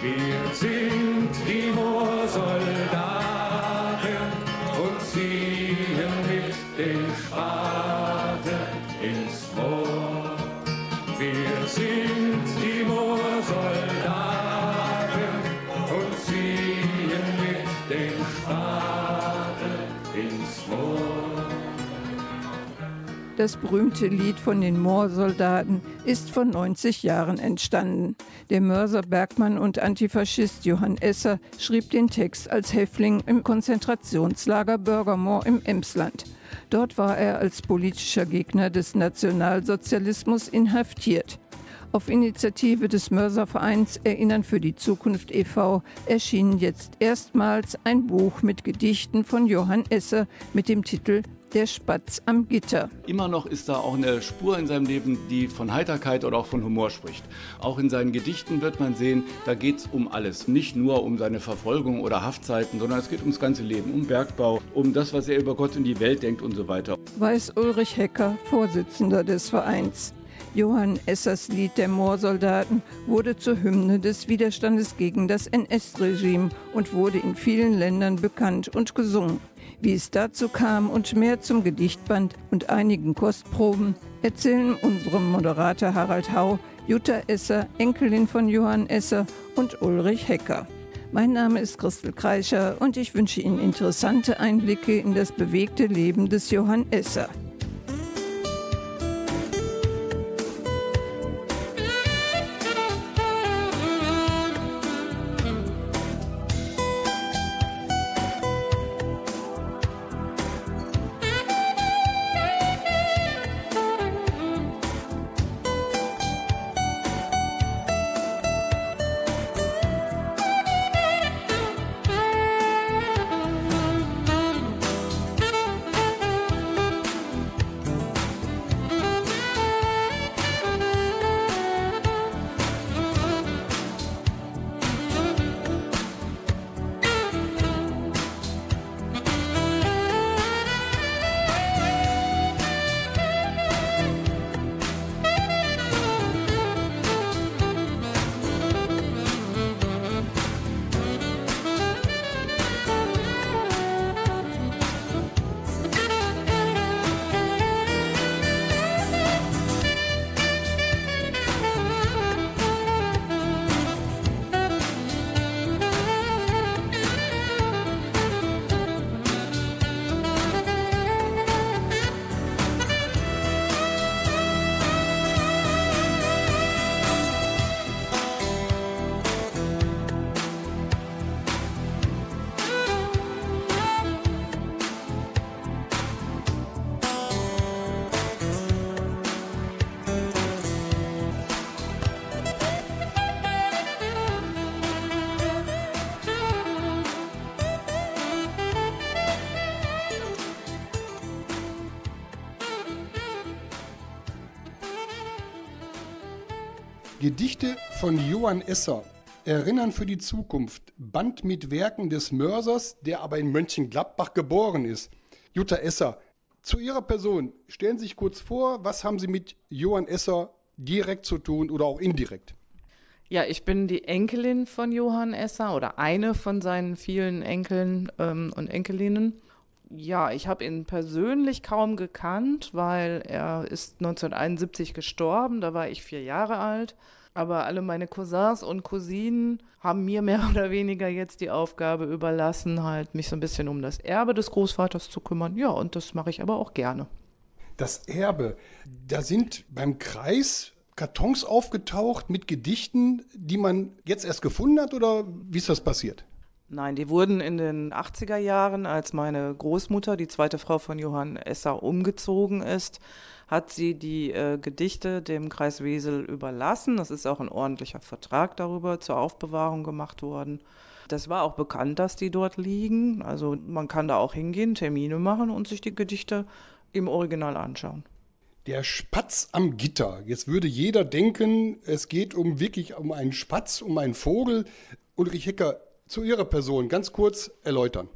Wir sind die Moorsoldaten Das berühmte Lied von den Moorsoldaten ist vor 90 Jahren entstanden. Der Mörser Bergmann und Antifaschist Johann Esser schrieb den Text als Häftling im Konzentrationslager Bürgermoor im Emsland. Dort war er als politischer Gegner des Nationalsozialismus inhaftiert. Auf Initiative des Mörservereins Erinnern für die Zukunft e.V. erschien jetzt erstmals ein Buch mit Gedichten von Johann Esser mit dem Titel der Spatz am Gitter. Immer noch ist da auch eine Spur in seinem Leben, die von Heiterkeit oder auch von Humor spricht. Auch in seinen Gedichten wird man sehen, da geht es um alles. Nicht nur um seine Verfolgung oder Haftzeiten, sondern es geht ums ganze Leben, um Bergbau, um das, was er über Gott und die Welt denkt und so weiter. Weiß Ulrich Hecker, Vorsitzender des Vereins. Johann Essers Lied der Moorsoldaten wurde zur Hymne des Widerstandes gegen das NS-Regime und wurde in vielen Ländern bekannt und gesungen. Wie es dazu kam und mehr zum Gedichtband und einigen Kostproben erzählen unsere Moderator Harald Hau, Jutta Esser, Enkelin von Johann Esser und Ulrich Hecker. Mein Name ist Christel Kreischer und ich wünsche Ihnen interessante Einblicke in das bewegte Leben des Johann Esser. Gedichte von Johann Esser. Erinnern für die Zukunft. Band mit Werken des Mörsers, der aber in Mönchengladbach geboren ist. Jutta Esser, zu Ihrer Person, stellen Sie sich kurz vor, was haben Sie mit Johann Esser direkt zu tun oder auch indirekt? Ja, ich bin die Enkelin von Johann Esser oder eine von seinen vielen Enkeln ähm, und Enkelinnen. Ja, ich habe ihn persönlich kaum gekannt, weil er ist 1971 gestorben, da war ich vier Jahre alt. Aber alle meine Cousins und Cousinen haben mir mehr oder weniger jetzt die Aufgabe überlassen, halt mich so ein bisschen um das Erbe des Großvaters zu kümmern. Ja, und das mache ich aber auch gerne. Das Erbe, da sind beim Kreis Kartons aufgetaucht mit Gedichten, die man jetzt erst gefunden hat oder wie ist das passiert? Nein, die wurden in den 80er Jahren, als meine Großmutter, die zweite Frau von Johann Esser, umgezogen ist, hat sie die äh, Gedichte dem Kreis Wesel überlassen. Das ist auch ein ordentlicher Vertrag darüber zur Aufbewahrung gemacht worden. Das war auch bekannt, dass die dort liegen. Also man kann da auch hingehen, Termine machen und sich die Gedichte im Original anschauen. Der Spatz am Gitter. Jetzt würde jeder denken, es geht um wirklich um einen Spatz, um einen Vogel. Ulrich Hecker, zu Ihrer Person ganz kurz erläutern.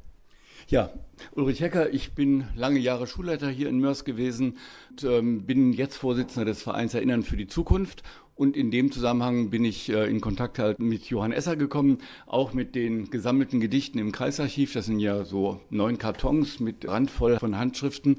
Ja, Ulrich Hecker, ich bin lange Jahre Schulleiter hier in Mörs gewesen, und, ähm, bin jetzt Vorsitzender des Vereins Erinnern für die Zukunft Und in dem Zusammenhang bin ich äh, in Kontakt halt mit Johann Esser gekommen, auch mit den gesammelten Gedichten im Kreisarchiv. Das sind ja so neun Kartons mit randvoll von Handschriften.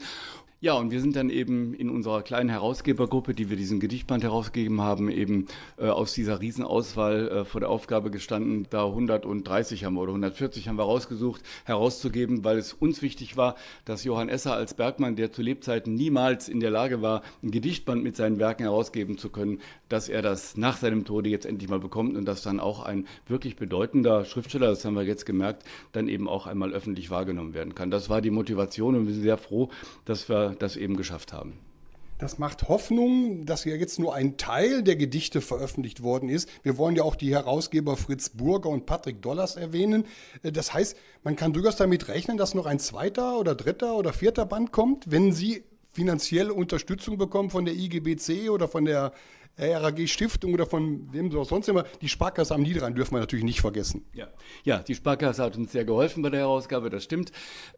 Ja, und wir sind dann eben in unserer kleinen Herausgebergruppe, die wir diesen Gedichtband herausgegeben haben, eben äh, aus dieser Riesenauswahl äh, vor der Aufgabe gestanden, da 130 haben wir oder 140 haben wir rausgesucht, herauszugeben, weil es uns wichtig war, dass Johann Esser als Bergmann, der zu Lebzeiten niemals in der Lage war, ein Gedichtband mit seinen Werken herausgeben zu können, dass er das nach seinem Tode jetzt endlich mal bekommt und dass dann auch ein wirklich bedeutender Schriftsteller, das haben wir jetzt gemerkt, dann eben auch einmal öffentlich wahrgenommen werden kann. Das war die Motivation und wir sind sehr froh, dass wir das eben geschafft haben. Das macht Hoffnung, dass ja jetzt nur ein Teil der Gedichte veröffentlicht worden ist. Wir wollen ja auch die Herausgeber Fritz Burger und Patrick Dollars erwähnen. Äh, das heißt, man kann durchaus damit rechnen, dass noch ein zweiter oder dritter oder vierter Band kommt, wenn Sie finanzielle Unterstützung bekommen von der IGBC oder von der RAG Stiftung oder von wem so sonst immer. Die Sparkasse am Niederrhein dürfen wir natürlich nicht vergessen. Ja. ja, die Sparkasse hat uns sehr geholfen bei der Herausgabe, das stimmt.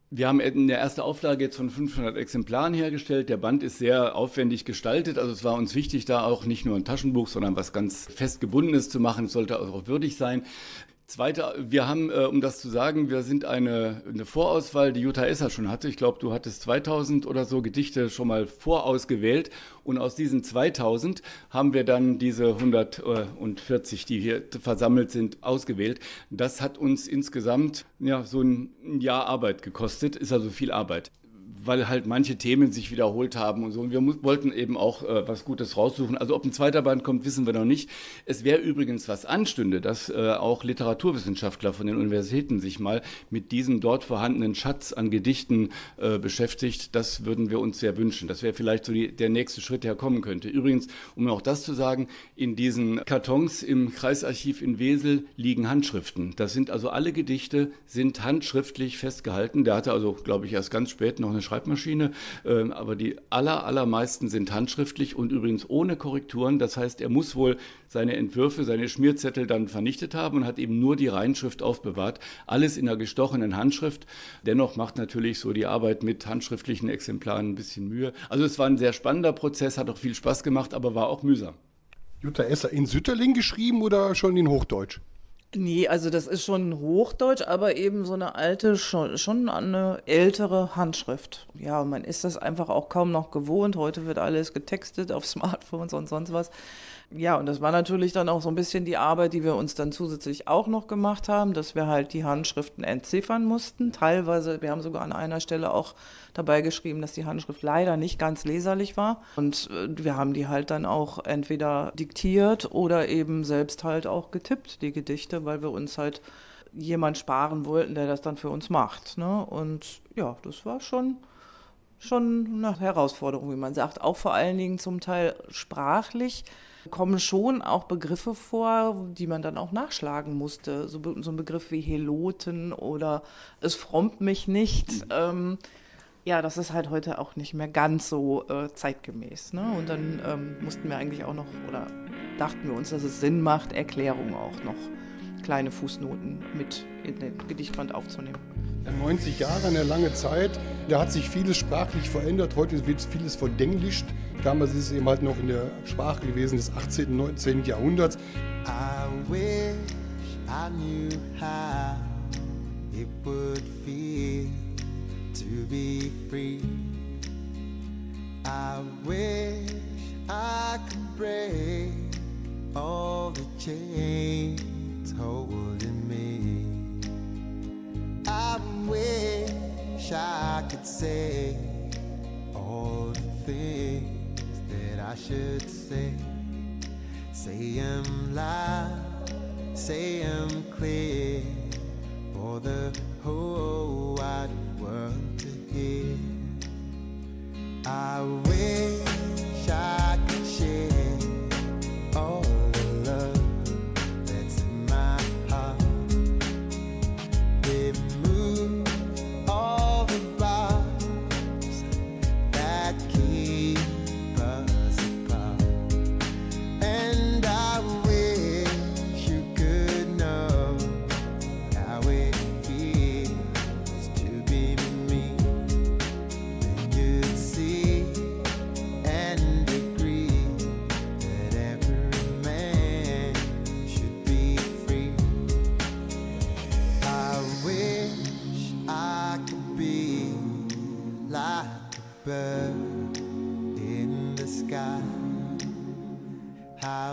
Wir haben in der ersten Auflage jetzt von 500 Exemplaren hergestellt. Der Band ist sehr aufwendig gestaltet. Also es war uns wichtig, da auch nicht nur ein Taschenbuch, sondern was ganz fest gebundenes zu machen. Es sollte auch würdig sein. Zweite, wir haben, äh, um das zu sagen, wir sind eine, eine Vorauswahl, die Jutta Esser schon hatte. Ich glaube, du hattest 2000 oder so Gedichte schon mal vorausgewählt. Und aus diesen 2000 haben wir dann diese 140, die hier versammelt sind, ausgewählt. Das hat uns insgesamt ja, so ein Jahr Arbeit gekostet, ist also viel Arbeit weil halt manche Themen sich wiederholt haben und so. Und wir wollten eben auch äh, was Gutes raussuchen. Also ob ein zweiter Band kommt, wissen wir noch nicht. Es wäre übrigens was anstünde, dass äh, auch Literaturwissenschaftler von den Universitäten sich mal mit diesem dort vorhandenen Schatz an Gedichten äh, beschäftigt. Das würden wir uns sehr wünschen. Das wäre vielleicht so die, der nächste Schritt, der kommen könnte. Übrigens, um auch das zu sagen, in diesen Kartons im Kreisarchiv in Wesel liegen Handschriften. Das sind also alle Gedichte, sind handschriftlich festgehalten. Der hatte also, glaube ich, erst ganz spät noch eine Schreibmaschine Schreibmaschine, ähm, aber die aller, allermeisten sind handschriftlich und übrigens ohne Korrekturen. Das heißt, er muss wohl seine Entwürfe, seine Schmierzettel dann vernichtet haben und hat eben nur die Reinschrift aufbewahrt. Alles in einer gestochenen Handschrift. Dennoch macht natürlich so die Arbeit mit handschriftlichen Exemplaren ein bisschen Mühe. Also es war ein sehr spannender Prozess, hat auch viel Spaß gemacht, aber war auch mühsam. Jutta Esser in Sütterling geschrieben oder schon in Hochdeutsch? Nee, also das ist schon Hochdeutsch, aber eben so eine alte, schon, schon eine ältere Handschrift. Ja, man ist das einfach auch kaum noch gewohnt. Heute wird alles getextet auf Smartphones und sonst was. Ja, und das war natürlich dann auch so ein bisschen die Arbeit, die wir uns dann zusätzlich auch noch gemacht haben, dass wir halt die Handschriften entziffern mussten. Teilweise, wir haben sogar an einer Stelle auch dabei geschrieben, dass die Handschrift leider nicht ganz leserlich war. Und äh, wir haben die halt dann auch entweder diktiert oder eben selbst halt auch getippt, die Gedichte, weil wir uns halt jemand sparen wollten, der das dann für uns macht. Ne? Und ja, das war schon schon eine Herausforderung, wie man sagt. Auch vor allen Dingen zum Teil sprachlich kommen schon auch Begriffe vor, die man dann auch nachschlagen musste. So, so ein Begriff wie Heloten oder es frommt mich nicht. Ähm, ja, das ist halt heute auch nicht mehr ganz so äh, zeitgemäß. Ne? Und dann ähm, mussten wir eigentlich auch noch, oder dachten wir uns, dass es Sinn macht, Erklärungen auch noch, kleine Fußnoten mit in den Gedichtband aufzunehmen. 90 Jahre, eine lange Zeit. Da hat sich vieles sprachlich verändert. Heute wird vieles verdenglischt. Damals ist es eben halt noch in der Sprache gewesen des 18., und 19. Jahrhunderts. I wish I knew how it would feel to be free. I wish I could break all the chains holding me. I wish I could say all the things that I should say. Say them loud, say them clear for the whole wide world to hear. I wish I could share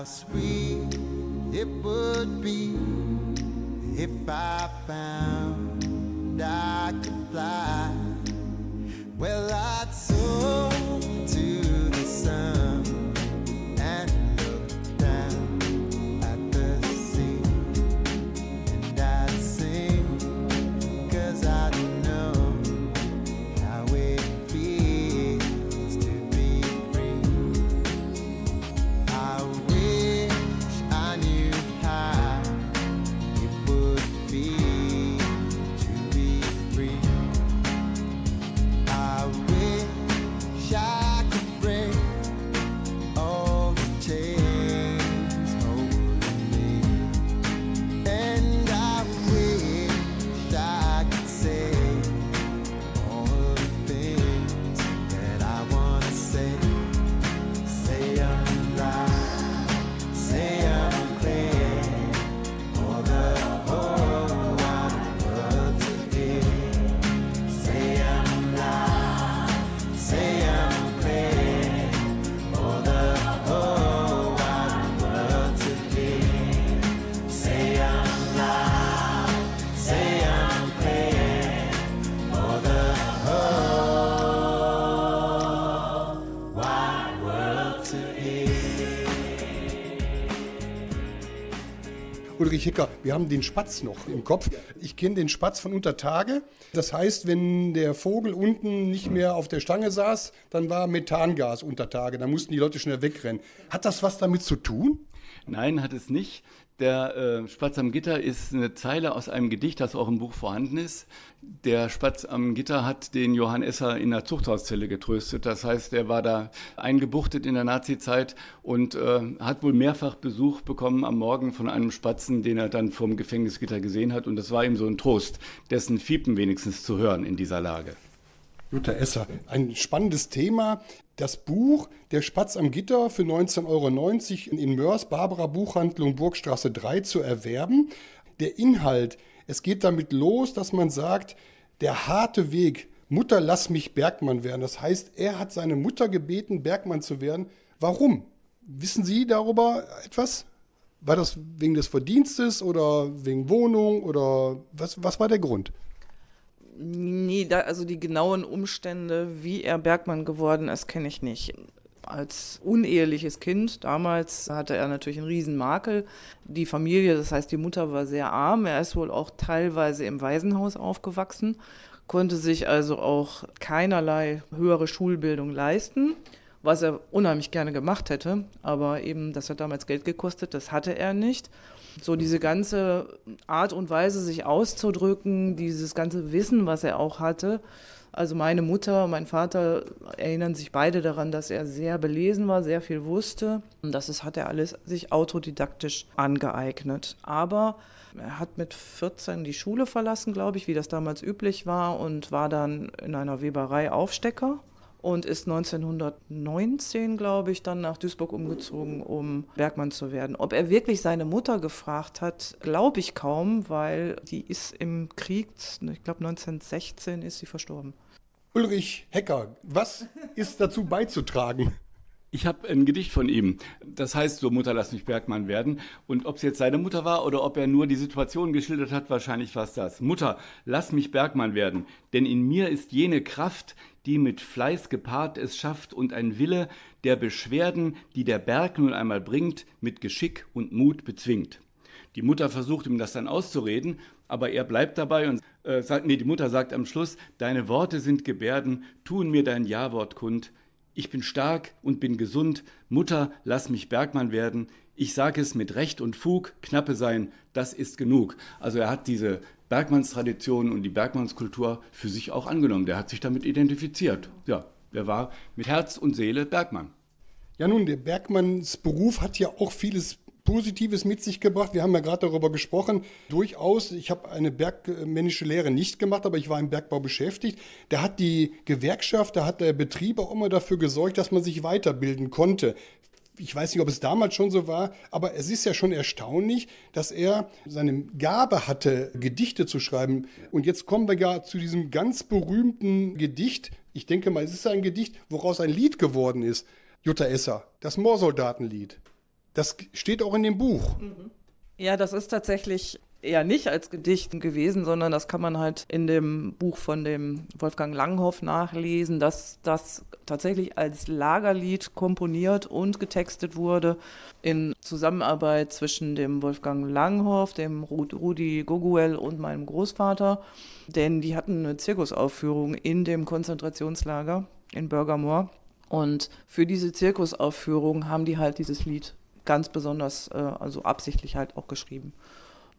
How sweet it would be if I found I could fly. Ulrich Hicker, wir haben den Spatz noch im Kopf. Ich kenne den Spatz von unter Tage. Das heißt, wenn der Vogel unten nicht mehr auf der Stange saß, dann war Methangas unter Tage. Da mussten die Leute schnell wegrennen. Hat das was damit zu tun? Nein, hat es nicht. Der äh, Spatz am Gitter ist eine Zeile aus einem Gedicht, das auch im Buch vorhanden ist. Der Spatz am Gitter hat den Johann Esser in der Zuchthauszelle getröstet. Das heißt, er war da eingebuchtet in der Nazizeit und äh, hat wohl mehrfach Besuch bekommen am Morgen von einem Spatzen, den er dann vom Gefängnisgitter gesehen hat. Und das war ihm so ein Trost, dessen Fiepen wenigstens zu hören in dieser Lage. Jutta Esser, ein spannendes Thema. Das Buch Der Spatz am Gitter für 19,90 Euro in Mörs, Barbara Buchhandlung Burgstraße 3 zu erwerben. Der Inhalt, es geht damit los, dass man sagt, der harte Weg, Mutter, lass mich Bergmann werden. Das heißt, er hat seine Mutter gebeten, Bergmann zu werden. Warum? Wissen Sie darüber etwas? War das wegen des Verdienstes oder wegen Wohnung oder was, was war der Grund? Nee, da, also die genauen Umstände, wie er Bergmann geworden ist, kenne ich nicht. Als uneheliches Kind damals hatte er natürlich einen Riesenmakel. Die Familie, das heißt die Mutter war sehr arm. Er ist wohl auch teilweise im Waisenhaus aufgewachsen, konnte sich also auch keinerlei höhere Schulbildung leisten, was er unheimlich gerne gemacht hätte. Aber eben, das hat damals Geld gekostet, das hatte er nicht. So diese ganze Art und Weise, sich auszudrücken, dieses ganze Wissen, was er auch hatte. Also meine Mutter, mein Vater erinnern sich beide daran, dass er sehr belesen war, sehr viel wusste. Und das ist, hat er alles sich autodidaktisch angeeignet. Aber er hat mit 14 die Schule verlassen, glaube ich, wie das damals üblich war, und war dann in einer Weberei Aufstecker und ist 1919, glaube ich, dann nach Duisburg umgezogen, um Bergmann zu werden. Ob er wirklich seine Mutter gefragt hat, glaube ich kaum, weil die ist im Krieg, ich glaube 1916 ist sie verstorben. Ulrich Hecker, was ist dazu beizutragen? Ich habe ein Gedicht von ihm. Das heißt so, Mutter, lass mich Bergmann werden. Und ob es jetzt seine Mutter war oder ob er nur die Situation geschildert hat, wahrscheinlich war es das. Mutter, lass mich Bergmann werden, denn in mir ist jene Kraft, die mit Fleiß gepaart es schafft und ein Wille, der Beschwerden, die der Berg nun einmal bringt, mit Geschick und Mut bezwingt. Die Mutter versucht ihm das dann auszureden, aber er bleibt dabei und äh, sagt, nee, die Mutter sagt am Schluss, deine Worte sind Gebärden, tun mir dein Ja-Wort kund. Ich bin stark und bin gesund. Mutter, lass mich Bergmann werden. Ich sage es mit Recht und Fug, Knappe sein, das ist genug. Also er hat diese Bergmannstradition und die Bergmannskultur für sich auch angenommen. Der hat sich damit identifiziert. Ja, er war mit Herz und Seele Bergmann. Ja, nun, der Bergmannsberuf hat ja auch vieles Positives mit sich gebracht. Wir haben ja gerade darüber gesprochen. Durchaus, ich habe eine bergmännische Lehre nicht gemacht, aber ich war im Bergbau beschäftigt. Da hat die Gewerkschaft, da hat der Betrieb auch immer dafür gesorgt, dass man sich weiterbilden konnte. Ich weiß nicht, ob es damals schon so war, aber es ist ja schon erstaunlich, dass er seine Gabe hatte, Gedichte zu schreiben. Und jetzt kommen wir ja zu diesem ganz berühmten Gedicht. Ich denke mal, es ist ein Gedicht, woraus ein Lied geworden ist. Jutta Esser, das Moorsoldatenlied. Das steht auch in dem Buch. Ja, das ist tatsächlich eher nicht als Gedicht gewesen, sondern das kann man halt in dem Buch von dem Wolfgang Langhoff nachlesen, dass das tatsächlich als Lagerlied komponiert und getextet wurde in Zusammenarbeit zwischen dem Wolfgang Langhoff, dem Rudi Goguel und meinem Großvater, denn die hatten eine Zirkusaufführung in dem Konzentrationslager in Bürgermoor und für diese Zirkusaufführung haben die halt dieses Lied ganz besonders, äh, also absichtlich halt auch geschrieben.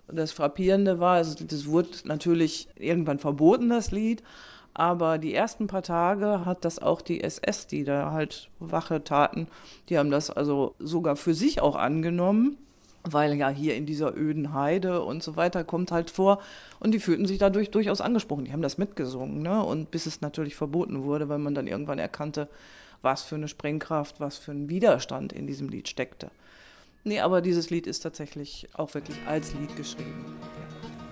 Das Frappierende war, also das wurde natürlich irgendwann verboten, das Lied, aber die ersten paar Tage hat das auch die SS, die da halt Wache taten, die haben das also sogar für sich auch angenommen, weil ja hier in dieser öden Heide und so weiter kommt halt vor und die fühlten sich dadurch durchaus angesprochen. Die haben das mitgesungen, ne? Und bis es natürlich verboten wurde, weil man dann irgendwann erkannte, was für eine Sprengkraft, was für ein Widerstand in diesem Lied steckte. Nee, aber dieses Lied ist tatsächlich auch wirklich als Lied geschrieben.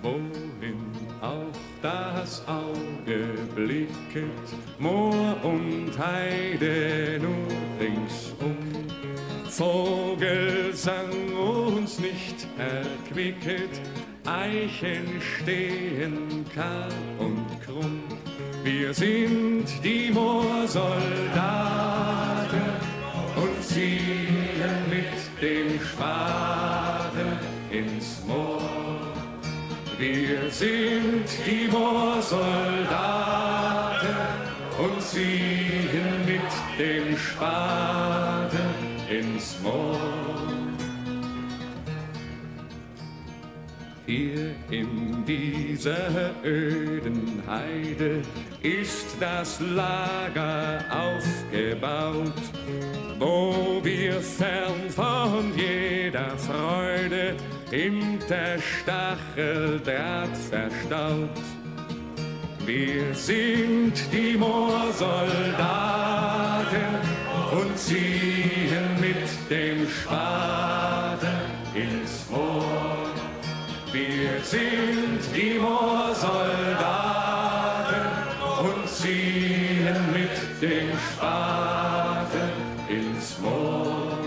Wohin auch das Auge blicket, Moor und Heide nur ringsum. Vogelsang uns nicht erquicket, Eichen stehen kahl und krumm. Wir sind die Moorsoldaten und mit dem Spaten ins Moor. Wir sind die Moorsoldaten und ziehen mit dem Spaten ins Moor. Hier in dieser öden Heide ist das Lager aufgebaut, wo wir fern von jeder Freude hinter Stacheldraht verstaut. Wir sind die Moorsoldaten und ziehen mit dem Moor. Wir sind die Moorsoldaten und ziehen mit dem Spaten ins Moor.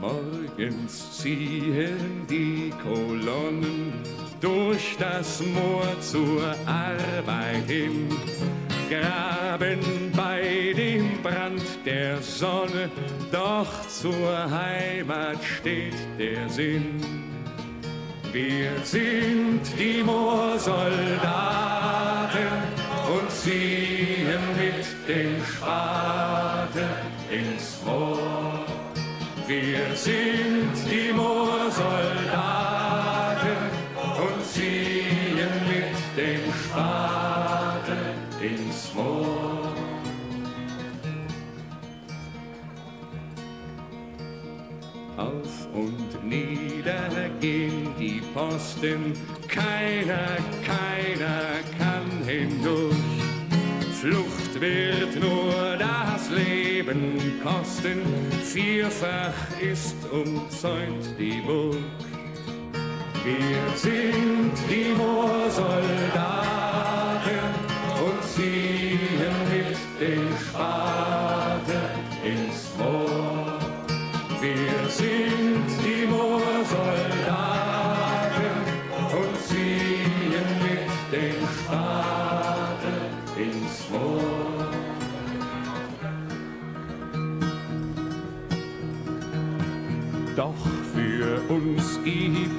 Morgens ziehen die Kolonnen durch das Moor zur Arbeit hin, graben dem Brand der Sonne, doch zur Heimat steht der Sinn. Wir sind die Moorsoldaten und ziehen mit dem Spaten ins Moor. Wir sind die Moorsoldaten Posten, keiner, keiner kann hindurch. Flucht wird nur das Leben kosten, vierfach ist umzäunt die Burg. Wir sind die Moorsoldaten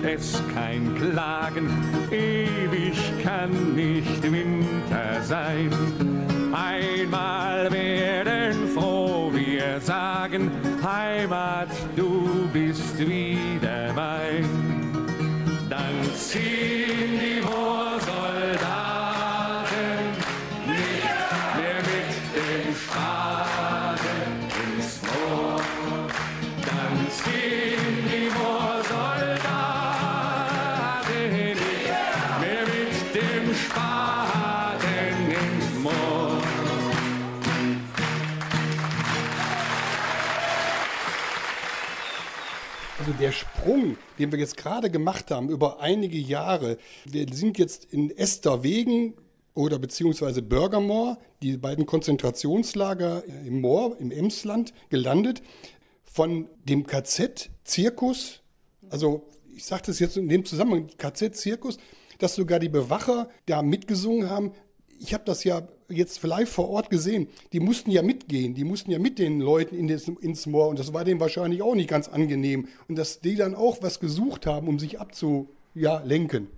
es kein Klagen, ewig kann nicht Winter sein. Einmal werden froh wir sagen, Heimat, du bist wieder Sprung, den wir jetzt gerade gemacht haben über einige Jahre, wir sind jetzt in Esterwegen oder beziehungsweise Bürgermoor, die beiden Konzentrationslager im Moor, im Emsland, gelandet. Von dem KZ Zirkus, also ich sage das jetzt in dem Zusammenhang, KZ Zirkus, dass sogar die Bewacher da mitgesungen haben. Ich habe das ja jetzt live vor Ort gesehen. Die mussten ja mitgehen, die mussten ja mit den Leuten in das, ins Moor und das war denen wahrscheinlich auch nicht ganz angenehm. Und dass die dann auch was gesucht haben, um sich abzulenken. Ja.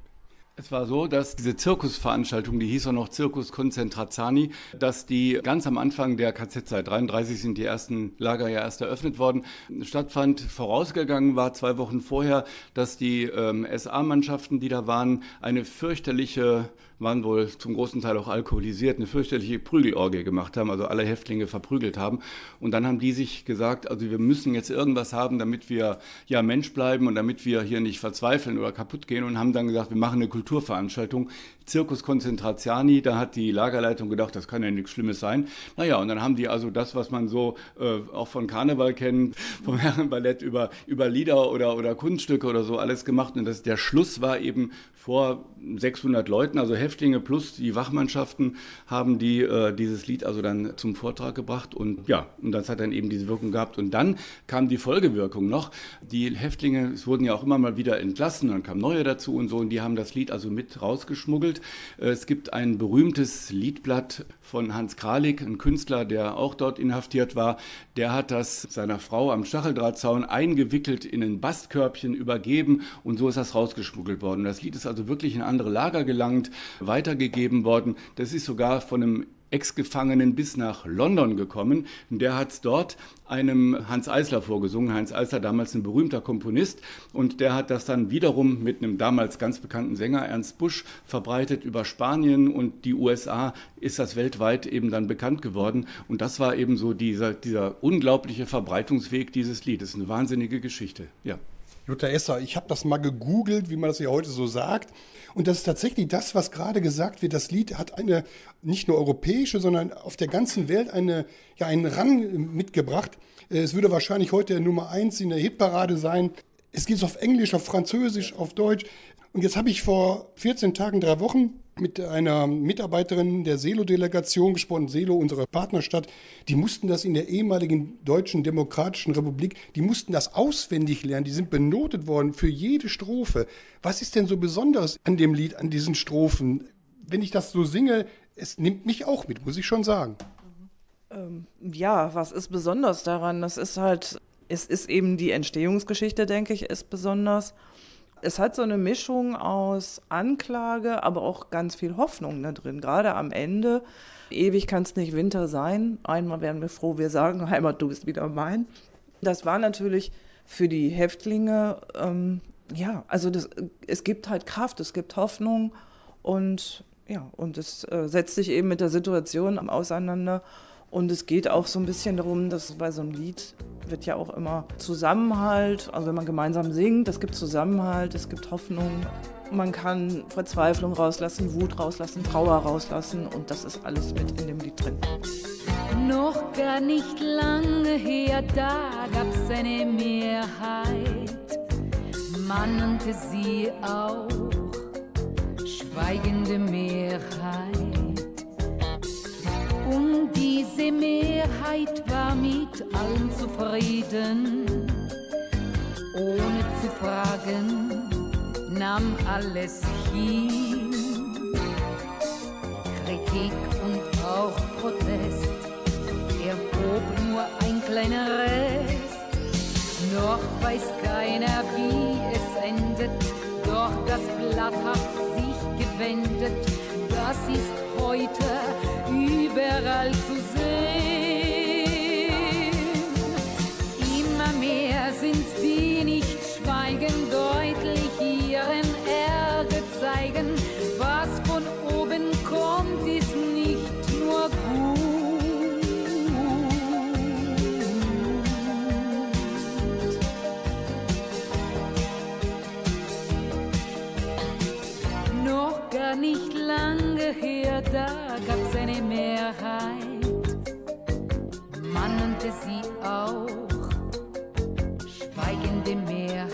Es war so, dass diese Zirkusveranstaltung, die hieß auch noch Zirkus Concentrazani, dass die ganz am Anfang der KZ-Zeit, 33 sind die ersten Lager ja erst eröffnet worden, stattfand. Vorausgegangen war zwei Wochen vorher, dass die ähm, SA-Mannschaften, die da waren, eine fürchterliche waren wohl zum großen Teil auch alkoholisiert, eine fürchterliche Prügelorgie gemacht haben, also alle Häftlinge verprügelt haben. Und dann haben die sich gesagt, also wir müssen jetzt irgendwas haben, damit wir ja Mensch bleiben und damit wir hier nicht verzweifeln oder kaputt gehen und haben dann gesagt, wir machen eine Kulturveranstaltung, Zirkus Concentraziani, da hat die Lagerleitung gedacht, das kann ja nichts Schlimmes sein. Naja, und dann haben die also das, was man so äh, auch von Karneval kennt, vom Herrenballett über, über Lieder oder, oder Kunststücke oder so alles gemacht. Und das, der Schluss war eben vor 600 Leuten, also Häftlinge plus die Wachmannschaften, haben die äh, dieses Lied also dann zum Vortrag gebracht. Und ja, und das hat dann eben diese Wirkung gehabt. Und dann kam die Folgewirkung noch. Die Häftlinge, es wurden ja auch immer mal wieder entlassen, dann kamen neue dazu und so. Und die haben das Lied also mit rausgeschmuggelt. Äh, Es gibt ein berühmtes Liedblatt von Hans Kralik, ein Künstler, der auch dort inhaftiert war. Der hat das seiner Frau am Stacheldrahtzaun eingewickelt in ein Bastkörbchen übergeben und so ist das rausgeschmuggelt worden. Das Lied ist also wirklich in andere Lager gelangt, weitergegeben worden. Das ist sogar von einem Ex-Gefangenen bis nach London gekommen. Der hat es dort einem Hans Eisler vorgesungen. Hans Eisler, damals ein berühmter Komponist. Und der hat das dann wiederum mit einem damals ganz bekannten Sänger, Ernst Busch, verbreitet über Spanien und die USA ist das weltweit eben dann bekannt geworden. Und das war eben so dieser, dieser unglaubliche Verbreitungsweg dieses Liedes. Eine wahnsinnige Geschichte, ja. Jutta Esser, ich habe das mal gegoogelt, wie man das ja heute so sagt. Und das ist tatsächlich das, was gerade gesagt wird. Das Lied hat eine nicht nur europäische, sondern auf der ganzen Welt eine, ja, einen Rang mitgebracht. Äh, Es würde wahrscheinlich heute Nummer eins in der Hitparade sein. Es es auf Englisch, auf Französisch, auf Deutsch. Und jetzt habe ich vor 14 Tagen, drei Wochen mit einer Mitarbeiterin der Selo-Delegation gesprochen, Selo, unsere Partnerstadt. Die mussten das in der ehemaligen Deutschen Demokratischen Republik, die mussten das auswendig lernen. Die sind benotet worden für jede Strophe. Was ist denn so Besonderes an dem Lied, an diesen Strophen? Wenn ich das so singe, es nimmt mich auch mit, muss ich schon sagen. Ja, was ist besonders daran? Das ist halt, es ist eben die Entstehungsgeschichte, denke ich, ist besonders. Es hat so eine Mischung aus Anklage, aber auch ganz viel Hoffnung da drin. Gerade am Ende. Ewig kann es nicht Winter sein. Einmal wären wir froh, wir sagen, Heimat, du bist wieder mein. Das war natürlich für die Häftlinge, ähm, ja, also das, es gibt halt Kraft, es gibt Hoffnung und ja, und es äh, setzt sich eben mit der Situation auseinander. Und es geht auch so ein bisschen darum, dass bei so einem Lied wird ja auch immer Zusammenhalt, also wenn man gemeinsam singt, es gibt Zusammenhalt, es gibt Hoffnung. Man kann Verzweiflung rauslassen, Wut rauslassen, Trauer rauslassen und das ist alles mit in dem Lied drin. Noch gar nicht lange her, da gab's eine Mehrheit. Man nannte sie auch schweigende Mehrheit. Und diese Mehrheit war mit allem zufrieden, ohne zu fragen, nahm alles hin. Kritik und auch Protest erhob nur ein kleiner Rest. Noch weiß keiner, wie es endet, doch das Blatt hat sich gewendet. Das ist heute überall zu sehen. Immer mehr sind's, die nicht schweigen, deutlich ihren Ärger zeigen. Was von oben kommt, ist nicht nur gut. Noch gar nicht lange her, da bereit. Mann und sie auch, schweigende Mehrheit.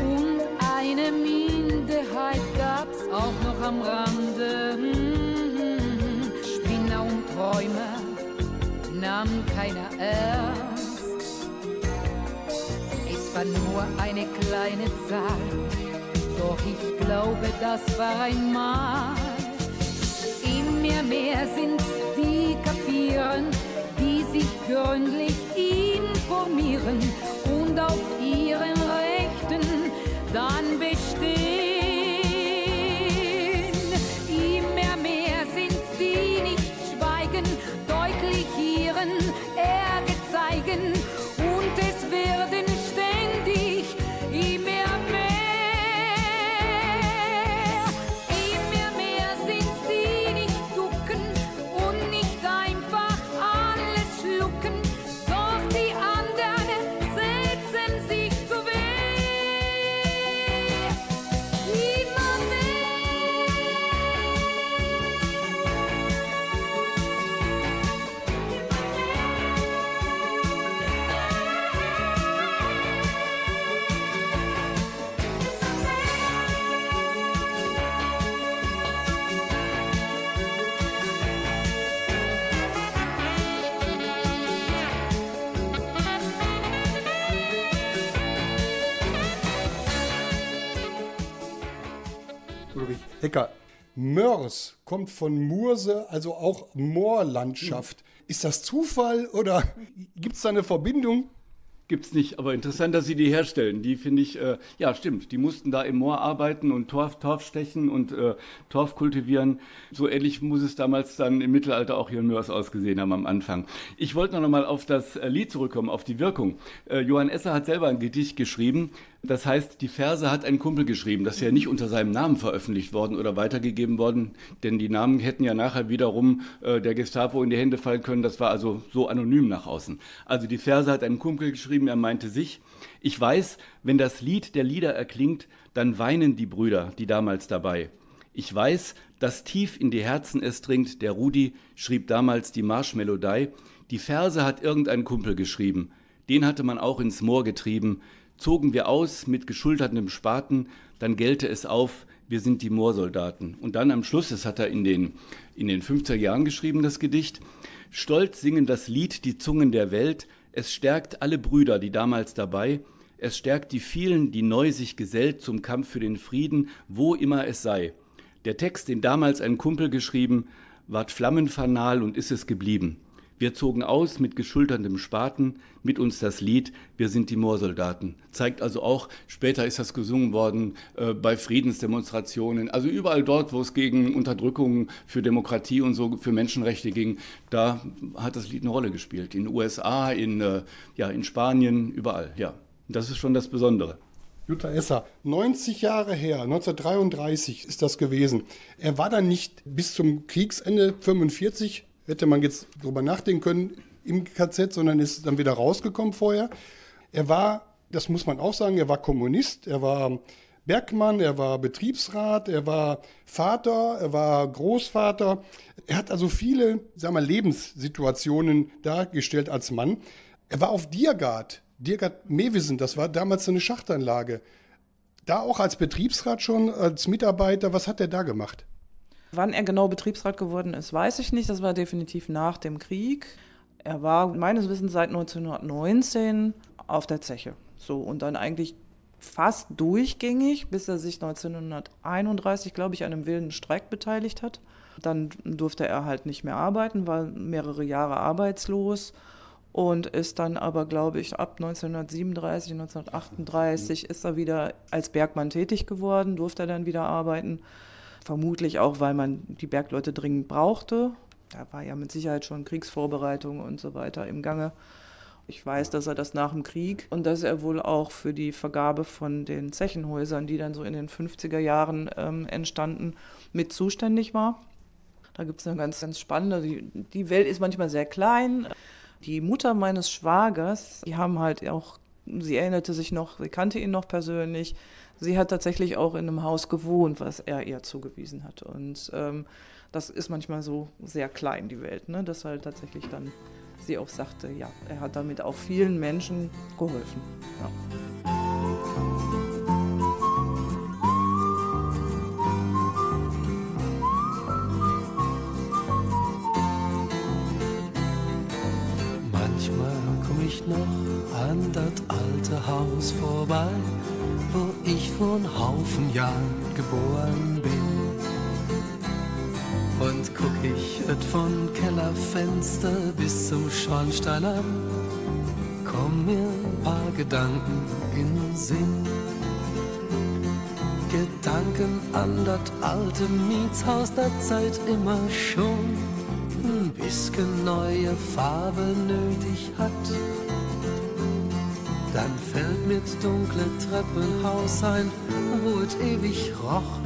Und eine Minderheit gab's auch noch am Rande. Hm. Spinner und Träumer nahmen keiner ernst. Es war nur eine kleine Zahl, doch ich glaube, das war ein Mann mehr sind die kapieren, die sich gründlich informieren und auf ihren Rechten dann bestehen. Ulrich Hecker. Mörs kommt von Murse, also auch Moorlandschaft. Ist das Zufall oder gibt es da eine Verbindung? Gibt's nicht, aber interessant, dass sie die herstellen. Die finde ich, äh, ja stimmt, die mussten da im Moor arbeiten und Torf, Torf stechen und äh, Torf kultivieren. So ähnlich muss es damals dann im Mittelalter auch hier in Mörs ausgesehen haben am Anfang. Ich wollte noch mal auf das äh, Lied zurückkommen, auf die Wirkung. Äh, Johann Esser hat selber ein Gedicht geschrieben, das heißt, die Verse hat ein Kumpel geschrieben. Das ist ja nicht unter seinem Namen veröffentlicht worden oder weitergegeben worden, denn die Namen hätten ja nachher wiederum äh, der Gestapo in die Hände fallen können. Das war also so anonym nach außen. Also die Verse hat ein Kumpel geschrieben, er meinte sich, ich weiß, wenn das Lied der Lieder erklingt, dann weinen die Brüder, die damals dabei. Ich weiß, dass tief in die Herzen es dringt, der Rudi schrieb damals die Marschmelodie. Die Verse hat irgendein Kumpel geschrieben. Den hatte man auch ins Moor getrieben. Zogen wir aus mit geschultertem Spaten, dann gellte es auf, wir sind die Moorsoldaten. Und dann am Schluss, das hat er in den, in den 50er Jahren geschrieben, das Gedicht, stolz singen das Lied die Zungen der Welt, es stärkt alle Brüder, die damals dabei, es stärkt die vielen, die neu sich gesellt zum Kampf für den Frieden, wo immer es sei. Der Text, den damals ein Kumpel geschrieben, ward flammenfanal und ist es geblieben. Wir zogen aus mit geschulterndem Spaten, mit uns das Lied, wir sind die Moorsoldaten. Zeigt also auch, später ist das gesungen worden äh, bei Friedensdemonstrationen, also überall dort, wo es gegen Unterdrückung für Demokratie und so für Menschenrechte ging, da hat das Lied eine Rolle gespielt. In den USA, in, äh, ja, in Spanien, überall, ja. Das ist schon das Besondere. Jutta Esser, 90 Jahre her, 1933 ist das gewesen. Er war dann nicht bis zum Kriegsende 45, hätte man jetzt drüber nachdenken können, im KZ, sondern ist dann wieder rausgekommen vorher. Er war, das muss man auch sagen, er war Kommunist, er war Bergmann, er war Betriebsrat, er war Vater, er war Großvater. Er hat also viele, sagen wir, Lebenssituationen dargestellt als Mann. Er war auf Diergard, Diergard Mewissen, das war damals eine Schachtanlage. Da auch als Betriebsrat schon, als Mitarbeiter, was hat er da gemacht? Wann er genau Betriebsrat geworden ist, weiß ich nicht. Das war definitiv nach dem Krieg. Er war meines Wissens seit 1919 auf der Zeche. So, und dann eigentlich fast durchgängig, bis er sich 1931, glaube ich, an einem wilden Streik beteiligt hat. Dann durfte er halt nicht mehr arbeiten, war mehrere Jahre arbeitslos und ist dann aber, glaube ich, ab 1937, 1938 ist er wieder als Bergmann tätig geworden, durfte er dann wieder arbeiten. Vermutlich auch, weil man die Bergleute dringend brauchte. Da war ja mit Sicherheit schon Kriegsvorbereitung und so weiter im Gange. Ich weiß, dass er das nach dem Krieg und dass er wohl auch für die Vergabe von den Zechenhäusern, die dann so in den 50er Jahren ähm, entstanden, mit zuständig war. Da gibt es eine ganz, ganz spannende, die, die Welt ist manchmal sehr klein. Die Mutter meines Schwagers, die haben halt auch, sie erinnerte sich noch, sie kannte ihn noch persönlich. Sie hat tatsächlich auch in einem Haus gewohnt, was er ihr zugewiesen hat. Und ähm, das ist manchmal so sehr klein, die Welt, ne? dass halt tatsächlich dann sie auch sagte, ja, er hat damit auch vielen Menschen geholfen. Ja. Manchmal komme ich noch an das alte Haus vorbei wo ich vor einem Haufen Jahren geboren bin. Und guck ich et von Kellerfenster bis zum Schornstein an, komm mir ein paar Gedanken in den Sinn. Gedanken an das alte Mietshaus, das seit immer schon ein bisschen neue Farbe nötig hat. Dann fällt mir das dunkle Treppenhaus ein, wo es ewig roch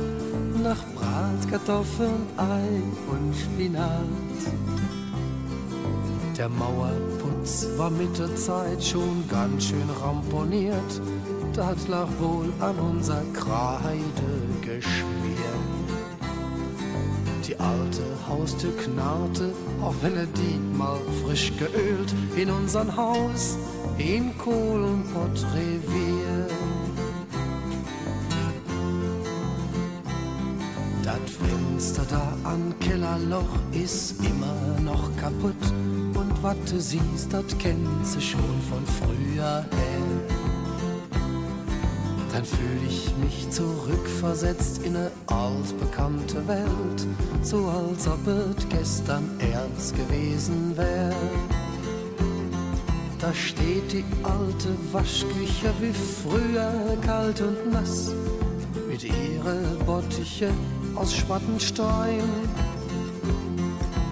nach Bratkartoffeln, Ei und Spinat. Der Mauerputz war mit der Zeit schon ganz schön ramponiert. Das lag wohl an unser Kreide geschmiert. Die alte Haustür knarrte, auch wenn er die mal frisch geölt, in unserem Haus in Kohlenpottrevier. Das Fenster da am Kellerloch ist immer noch kaputt. Und was du siehst, das kennst du schon von früher her. Dann fühl ich mich zurückversetzt in eine altbekannte Welt, so als ob es gestern erst gewesen wär. Da steht die alte Waschküche wie früher kalt und nass, mit ihre Bottiche aus Schwattenstein.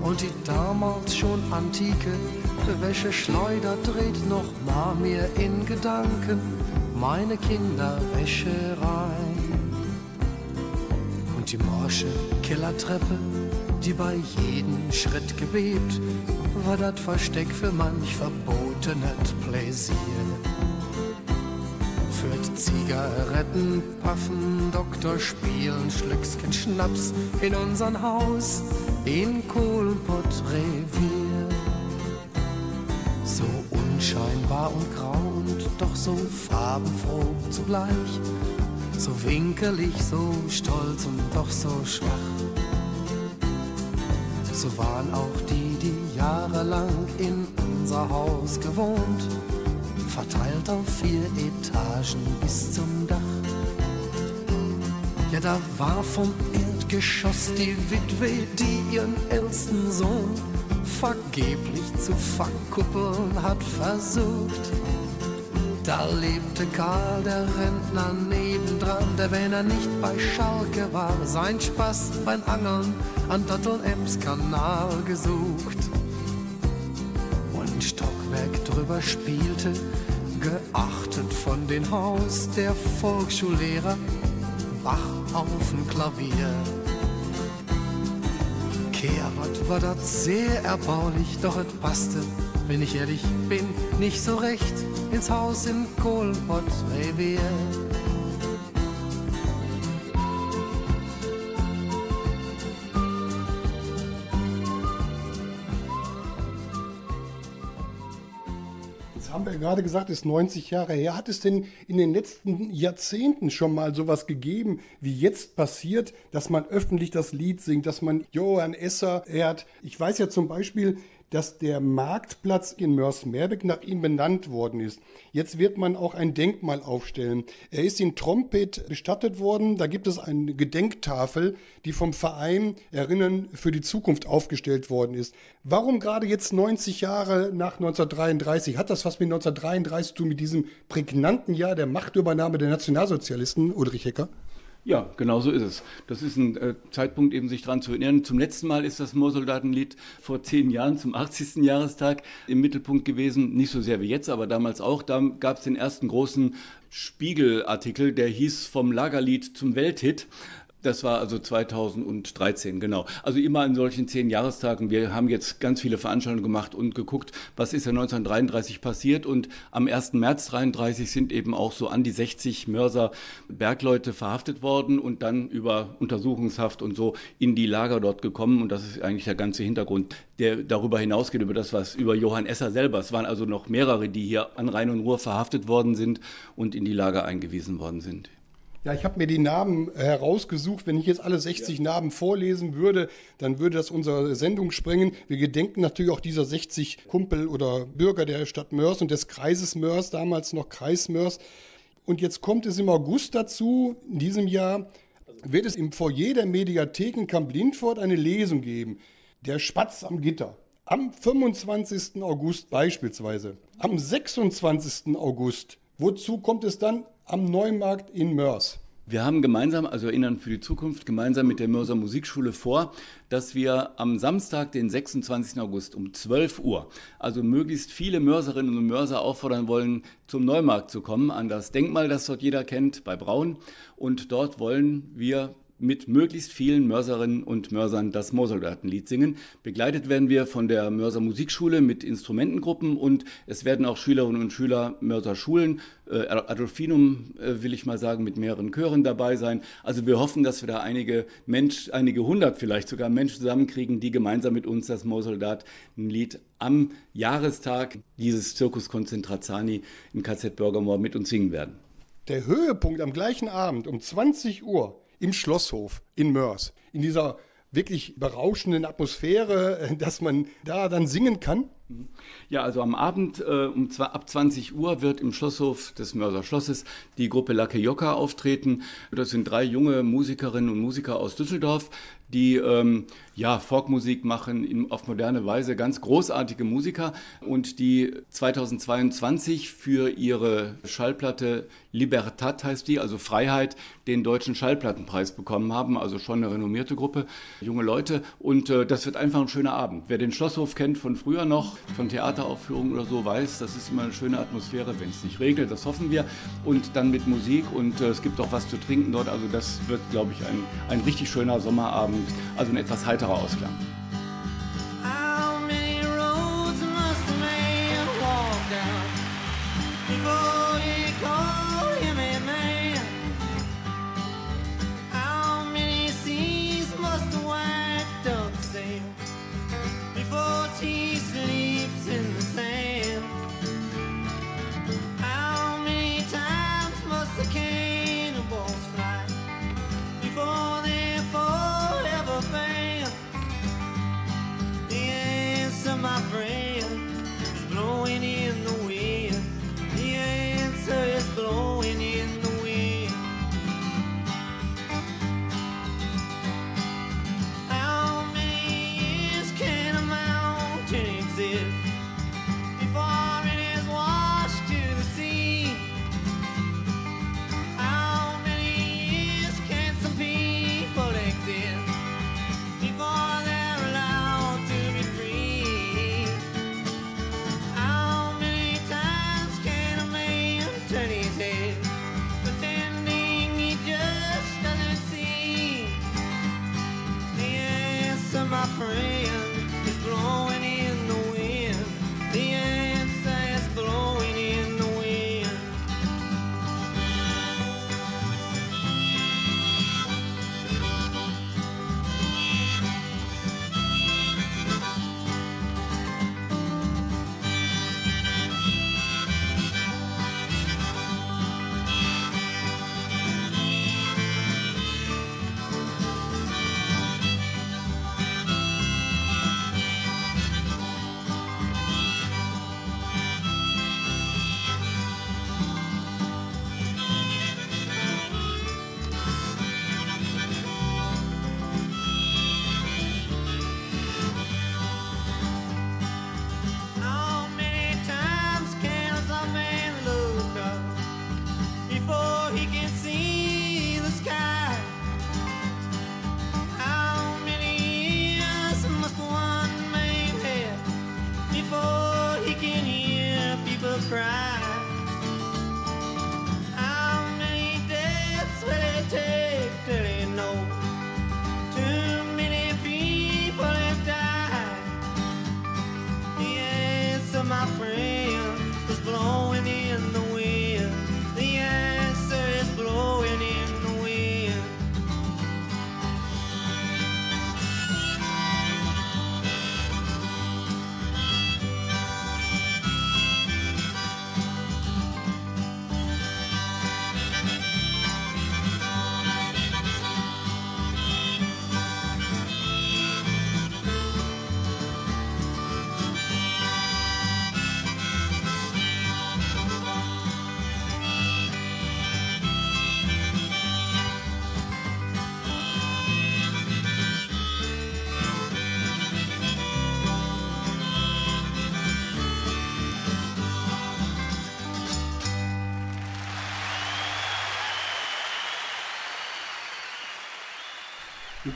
Und die damals schon antike Wäscheschleuder dreht noch mal mir in Gedanken meine Kinderwäsche rein. Und die morsche Kellertreppe, die bei jedem Schritt gebebt, war das Versteck für manch verbotenes Pläsier. Führt Zigaretten, Paffen, Doktor spielen, Schlückschen Schnaps in unseren Haus in Kohlenpottrevier. So unscheinbar und grau doch so farbenfroh zugleich. So winkelig, so stolz und doch so schwach. So waren auch die, die jahrelang in unser Haus gewohnt, verteilt auf vier Etagen bis zum Dach. Ja, da war vom Erdgeschoss die Witwe, die ihren ältesten Sohn vergeblich zu verkuppeln hat versucht. Da lebte Karl, der Rentner nebendran, der, wenn er nicht bei Schalke war, sein Spaß beim Angeln an Dottel-Ems-Kanal gesucht. Und Stockwerk drüber spielte, geachtet von den Haus, der Volksschullehrer Bach auf dem Klavier. Kehrwart war das sehr erbaulich, doch es passte, wenn ich ehrlich bin, nicht so recht ins Haus in Kohlenpott-Revier. Jetzt haben wir gerade gesagt, es ist 90 Jahre her. Hat es denn in den letzten Jahrzehnten schon mal sowas gegeben, wie jetzt passiert, dass man öffentlich das Lied singt, dass man Johann Esser ehrt? Ich weiß ja zum Beispiel, dass der Marktplatz in Mörs-Merbeck nach ihm benannt worden ist. Jetzt wird man auch ein Denkmal aufstellen. Er ist in Trompet bestattet worden. Da gibt es eine Gedenktafel, die vom Verein Erinnern für die Zukunft aufgestellt worden ist. Warum gerade jetzt 90 Jahre nach 1933? Hat das was mit 1933 zu tun, mit diesem prägnanten Jahr der Machtübernahme der Nationalsozialisten, Ulrich Hecker? Ja, genau so ist es. Das ist ein äh, Zeitpunkt, eben sich daran zu erinnern. Zum letzten Mal ist das Moorsoldatenlied vor zehn Jahren, zum 80. Jahrestag, im Mittelpunkt gewesen. Nicht so sehr wie jetzt, aber damals auch. Da gab es den ersten großen Spiegelartikel, der hieß Vom Lagerlied zum Welthit. Das war also 2013, genau. Also immer an solchen zehn Jahrestagen. Wir haben jetzt ganz viele Veranstaltungen gemacht und geguckt, was ist ja 1933 passiert. Und am 1. März 33 sind eben auch so an die 60 Mörser Bergleute verhaftet worden und dann über Untersuchungshaft und so in die Lager dort gekommen. Und das ist eigentlich der ganze Hintergrund, der darüber hinausgeht, über das, was über Johann Esser selber. Es waren also noch mehrere, die hier an Rhein und Ruhr verhaftet worden sind und in die Lager eingewiesen worden sind. Ja, ich habe mir die Namen herausgesucht. Wenn ich jetzt alle 60 Namen vorlesen würde, dann würde das unsere Sendung sprengen. Wir gedenken natürlich auch dieser 60 Kumpel oder Bürger der Stadt Mörs und des Kreises Mörs, damals noch Kreis Mörs. Und jetzt kommt es im August dazu, in diesem Jahr wird es im Foyer der Mediathek in Kamp-Lindfort eine Lesung geben. Der Spatz am Gitter. Am 25. August beispielsweise. Am 26. August. Wozu kommt es dann? Am Neumarkt in Mörs. Wir haben gemeinsam, also Erinnern für die Zukunft, gemeinsam mit der Mörser Musikschule vor, dass wir am Samstag, den 26. August um 12 Uhr, also möglichst viele Mörserinnen und Mörser auffordern wollen, zum Neumarkt zu kommen, an das Denkmal, das dort jeder kennt, bei Braun. Und dort wollen wir mit möglichst vielen Mörserinnen und Mörsern das Moorsoldatenlied singen. Begleitet werden wir von der Mörser Musikschule mit Instrumentengruppen und es werden auch Schülerinnen und Schüler Mörser Schulen, äh, Adolfinum äh, will ich mal sagen, mit mehreren Chören dabei sein. Also wir hoffen, dass wir da einige Mensch, einige hundert vielleicht sogar Menschen zusammenkriegen, die gemeinsam mit uns das Moorsoldatenlied am Jahrestag dieses Zirkus Konzentrazani im KZ Bürgermoor mit uns singen werden. Der Höhepunkt am gleichen Abend um 20 Uhr im Schlosshof in Mörs, in dieser wirklich berauschenden Atmosphäre, äh, dass man da dann singen kann. Ja, also am Abend äh, um zwei, ab 20 Uhr wird im Schlosshof des Mörser Schlosses die Gruppe Lacke Jocka auftreten. Das sind drei junge Musikerinnen und Musiker aus Düsseldorf, die ähm, ja, Folkmusik machen in, auf moderne Weise, ganz großartige Musiker. Und die 2022 für ihre Schallplatte Libertad heißt die, also Freiheit, den deutschen Schallplattenpreis bekommen haben, also schon eine renommierte Gruppe, junge Leute. Und äh, das wird einfach ein schöner Abend. Wer den Schlosshof kennt von früher noch, von Theateraufführungen oder so, weiß, das ist immer eine schöne Atmosphäre, wenn es nicht regnet, das hoffen wir. Und dann mit Musik und äh, es gibt auch was zu trinken dort, also das wird, glaube ich, ein, ein richtig schöner Sommerabend, also ein etwas heiterer Ausklang.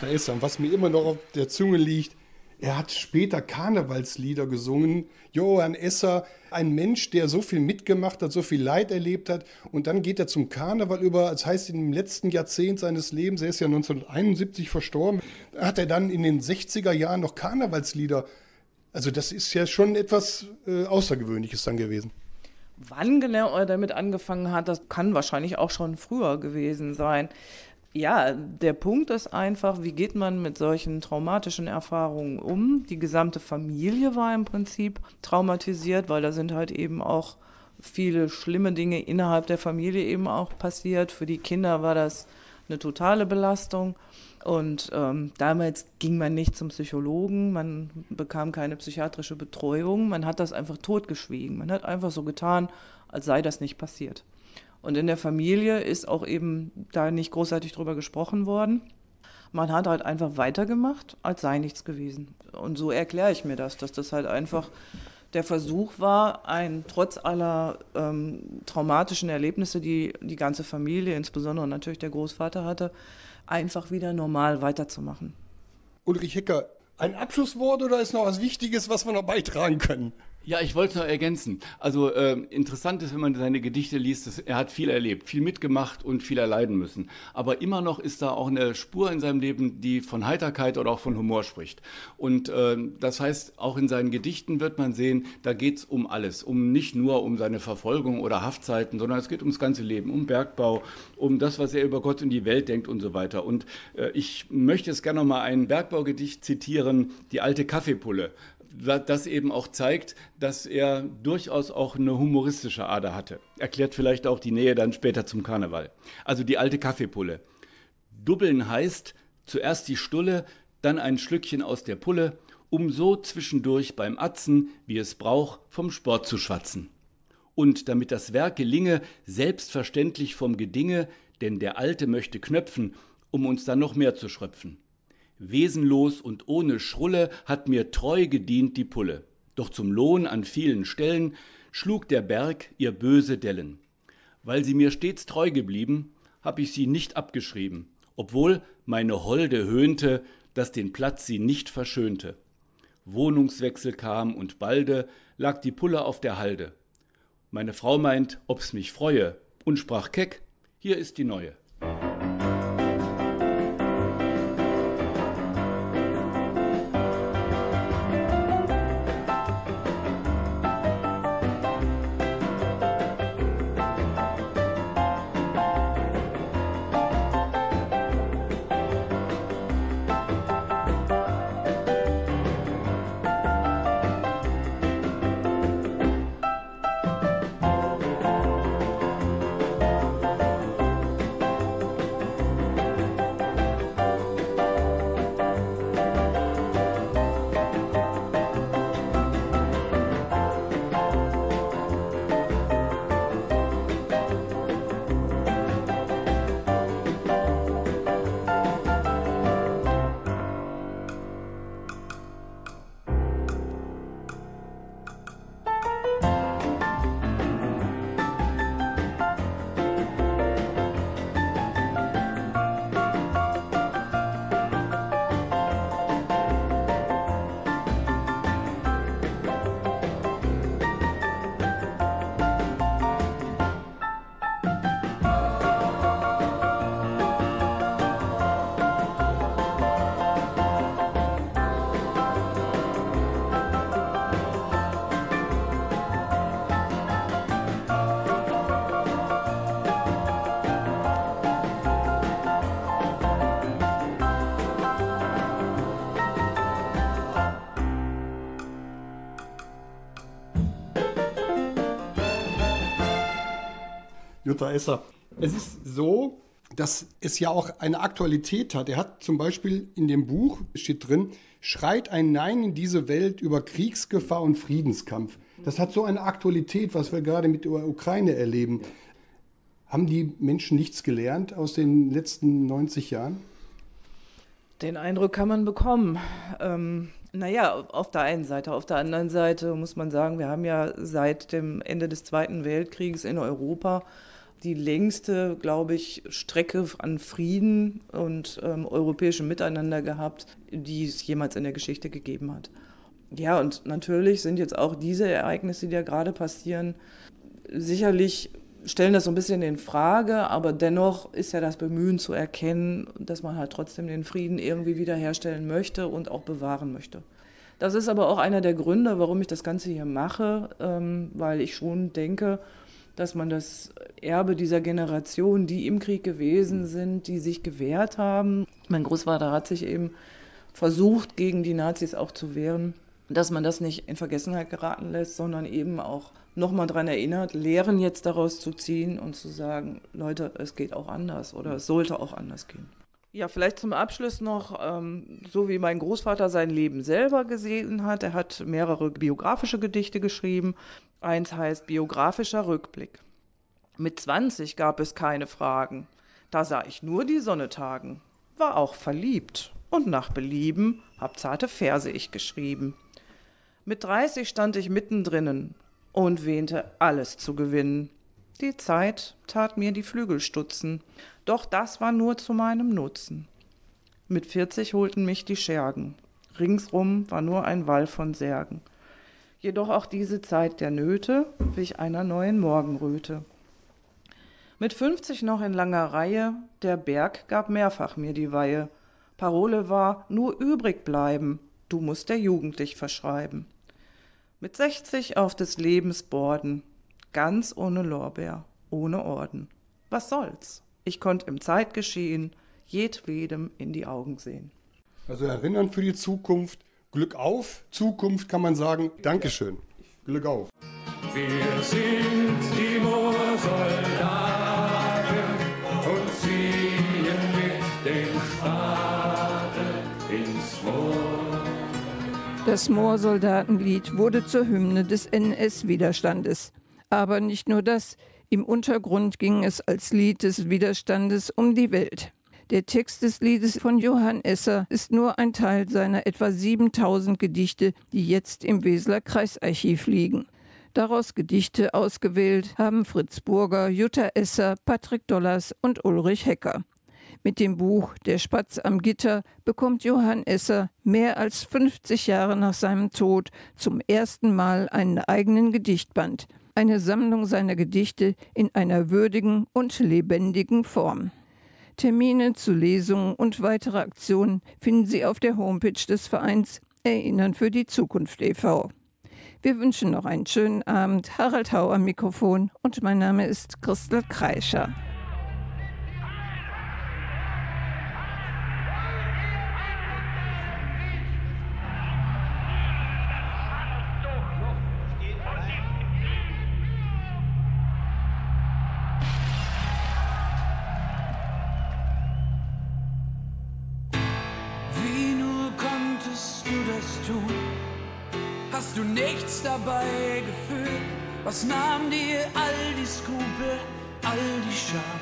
Jutta Esser, und was mir immer noch auf der Zunge liegt, er hat später Karnevalslieder gesungen. Johann Esser, ein Mensch, der so viel mitgemacht hat, so viel Leid erlebt hat. Und dann geht er zum Karneval über, das heißt im letzten Jahrzehnt seines Lebens, er ist ja 1971 verstorben, hat er dann in den 60er Jahren noch Karnevalslieder. Also das ist ja schon etwas äh, Außergewöhnliches dann gewesen. Wann genau er damit angefangen hat, das kann wahrscheinlich auch schon früher gewesen sein. Ja, der Punkt ist einfach, wie geht man mit solchen traumatischen Erfahrungen um? Die gesamte Familie war im Prinzip traumatisiert, weil da sind halt eben auch viele schlimme Dinge innerhalb der Familie eben auch passiert. Für die Kinder war das eine totale Belastung. Und ähm, damals ging man nicht zum Psychologen, man bekam keine psychiatrische Betreuung, man hat das einfach totgeschwiegen. Man hat einfach so getan, als sei das nicht passiert. Und in der Familie ist auch eben da nicht großartig drüber gesprochen worden. Man hat halt einfach weitergemacht, als sei nichts gewesen. Und so erkläre ich mir das, dass das halt einfach der Versuch war, ein trotz aller ähm, traumatischen Erlebnisse, die die ganze Familie, insbesondere natürlich der Großvater hatte, einfach wieder normal weiterzumachen. Ulrich Hecker, ein Abschlusswort oder ist noch was Wichtiges, was wir noch beitragen können? Ja, ich wollte es noch ergänzen. Also äh, interessant ist, wenn man seine Gedichte liest, dass er hat viel erlebt, viel mitgemacht und viel erleiden müssen. Aber immer noch ist da auch eine Spur in seinem Leben, die von Heiterkeit oder auch von Humor spricht. Und äh, das heißt, auch in seinen Gedichten wird man sehen, da geht es um alles, um nicht nur um seine Verfolgung oder Haftzeiten, sondern es geht ums ganze Leben, um Bergbau, um das, was er über Gott und die Welt denkt und so weiter. Und äh, ich möchte jetzt gerne noch mal ein Bergbaugedicht zitieren, die alte Kaffeepulle das eben auch zeigt, dass er durchaus auch eine humoristische Ader hatte. Erklärt vielleicht auch die Nähe dann später zum Karneval. Also die alte Kaffeepulle. Dubbeln heißt zuerst die Stulle, dann ein Schlückchen aus der Pulle, um so zwischendurch beim Atzen, wie es braucht, vom Sport zu schwatzen. Und damit das Werk gelinge, selbstverständlich vom Gedinge, denn der Alte möchte knöpfen, um uns dann noch mehr zu schröpfen. Wesenlos und ohne Schrulle hat mir treu gedient die Pulle. Doch zum Lohn an vielen Stellen schlug der Berg ihr böse Dellen. Weil sie mir stets treu geblieben, hab ich sie nicht abgeschrieben, obwohl meine Holde höhnte, dass den Platz sie nicht verschönte. Wohnungswechsel kam und balde lag die Pulle auf der Halde. Meine Frau meint, ob's mich freue, und sprach keck, hier ist die neue. Jutta Esser. Es ist so, dass es ja auch eine Aktualität hat. Er hat zum Beispiel in dem Buch, steht drin, schreit ein Nein in diese Welt über Kriegsgefahr und Friedenskampf. Das hat so eine Aktualität, was wir gerade mit der Ukraine erleben. Haben die Menschen nichts gelernt aus den letzten 90 Jahren? Den Eindruck kann man bekommen. Ähm, naja, auf der einen Seite. Auf der anderen Seite muss man sagen, wir haben ja seit dem Ende des Zweiten Weltkrieges in Europa die längste, glaube ich, Strecke an Frieden und ähm, europäischem Miteinander gehabt, die es jemals in der Geschichte gegeben hat. Ja, und natürlich sind jetzt auch diese Ereignisse, die da gerade passieren, sicherlich stellen das so ein bisschen in Frage, aber dennoch ist ja das Bemühen zu erkennen, dass man halt trotzdem den Frieden irgendwie wiederherstellen möchte und auch bewahren möchte. Das ist aber auch einer der Gründe, warum ich das Ganze hier mache, ähm, weil ich schon denke, dass man das Erbe dieser Generation, die im Krieg gewesen sind, die sich gewehrt haben, mein Großvater hat sich eben versucht, gegen die Nazis auch zu wehren, dass man das nicht in Vergessenheit geraten lässt, sondern eben auch nochmal daran erinnert, Lehren jetzt daraus zu ziehen und zu sagen, Leute, es geht auch anders oder es sollte auch anders gehen. Ja, vielleicht zum Abschluss noch, ähm, so wie mein Großvater sein Leben selber gesehen hat. Er hat mehrere biografische Gedichte geschrieben. Eins heißt Biografischer Rückblick. Mit 20 gab es keine Fragen. Da sah ich nur die Sonne tagen. War auch verliebt und nach Belieben hab zarte Verse ich geschrieben. Mit 30 stand ich mittendrinnen und wähnte alles zu gewinnen. Die Zeit tat mir die Flügel stutzen, doch das war nur zu meinem Nutzen. Mit 40 holten mich die Schergen, ringsrum war nur ein Wall von Särgen. Jedoch auch diese Zeit der Nöte wich einer neuen Morgenröte. Mit 50 noch in langer Reihe, der Berg gab mehrfach mir die Weihe. Parole war, nur übrig bleiben, du musst der Jugend dich verschreiben. Mit 60 auf des Lebens Borden, ganz ohne Lorbeer, ohne Orden. Was soll's? Ich konnt im Zeitgeschehen jedwedem in die Augen sehen. Also erinnern für die Zukunft. Glück auf. Zukunft kann man sagen. Dankeschön. Glück auf. Wir sind die Moorsoldaten und ziehen mit dem Spaten ins Moor. Das Moorsoldatenlied wurde zur Hymne des NS-Widerstandes. Aber nicht nur das, im Untergrund ging es als Lied des Widerstandes um die Welt. Der Text des Liedes von Johann Esser ist nur ein Teil seiner etwa 7000 Gedichte, die jetzt im Weseler Kreisarchiv liegen. Daraus Gedichte ausgewählt haben Fritz Burger, Jutta Esser, Patrick Dollars und Ulrich Hecker. Mit dem Buch Der Spatz am Gitter bekommt Johann Esser mehr als 50 Jahre nach seinem Tod zum ersten Mal einen eigenen Gedichtband, eine Sammlung seiner Gedichte in einer würdigen und lebendigen Form. Termine zu Lesungen und weitere Aktionen finden Sie auf der Homepage des Vereins Erinnern für die Zukunft e.V. Wir wünschen noch einen schönen Abend. Harald Hau am Mikrofon und mein Name ist Christel Kreischer. Dabei gefühlt? Was nahm dir all die Skrupel, all die Scham?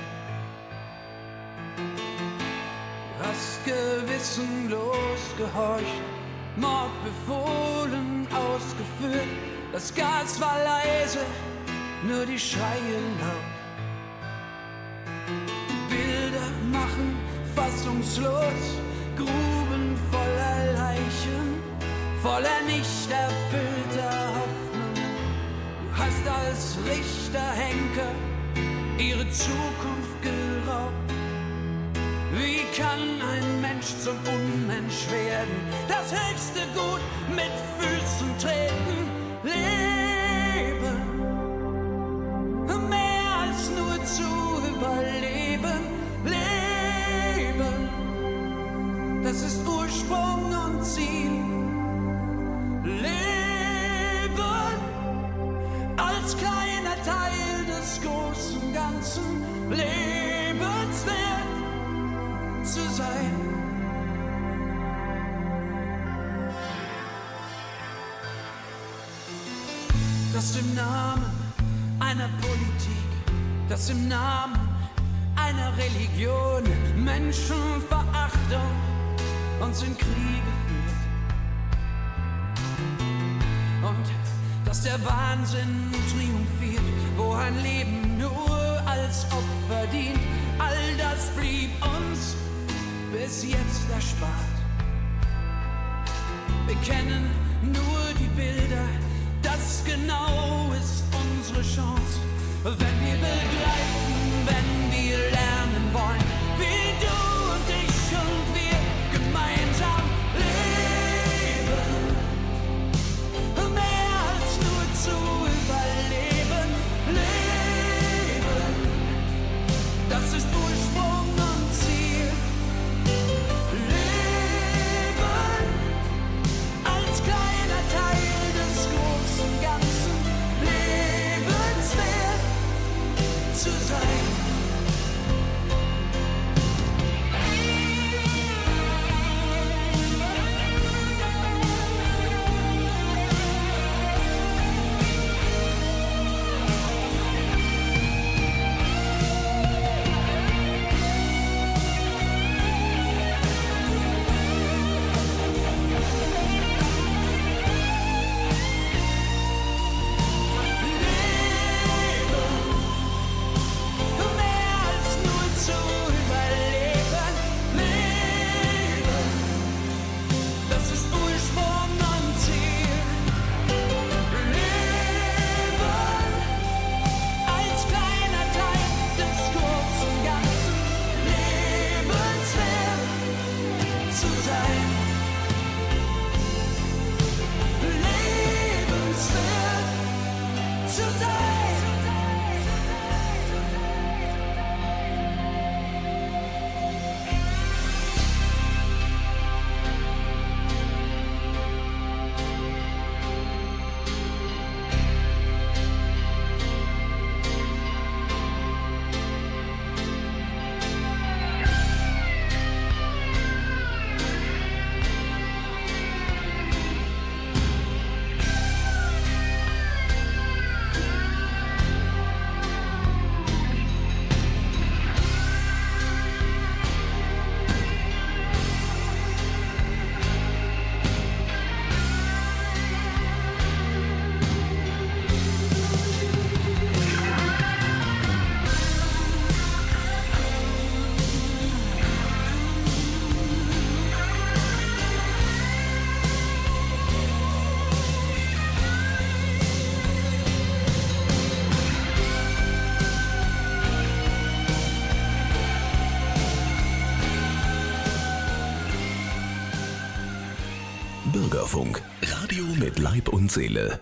Du hast gewissenlos gehorcht, Mord befohlen, ausgeführt. Das Gas war leise, nur die Schreie laut. Bilder machen fassungslos, Gruben Leichen, voller nicht erfüllter Hoffnungen. Du hast als Richter Henker ihre Zukunft geraubt. Wie kann ein Mensch zum Unmensch werden? Das höchste Gut mit Füßen treten, leben. Mehr als nur zu überleben, leben. Das ist Ursprung und Ziel. Leben als kleiner Teil des großen Ganzen, lebenswert zu sein. Das im Namen einer Politik, das im Namen einer Religion Menschenverachtung uns in Kriege dass der Wahnsinn triumphiert, wo ein Leben nur als verdient. All das blieb uns bis jetzt erspart. Wir kennen nur die Bilder, das genau ist unsere Chance. Wenn wir begleiten, wenn wir lernen wollen, Bürgerfunk, Radio mit Leib und Seele.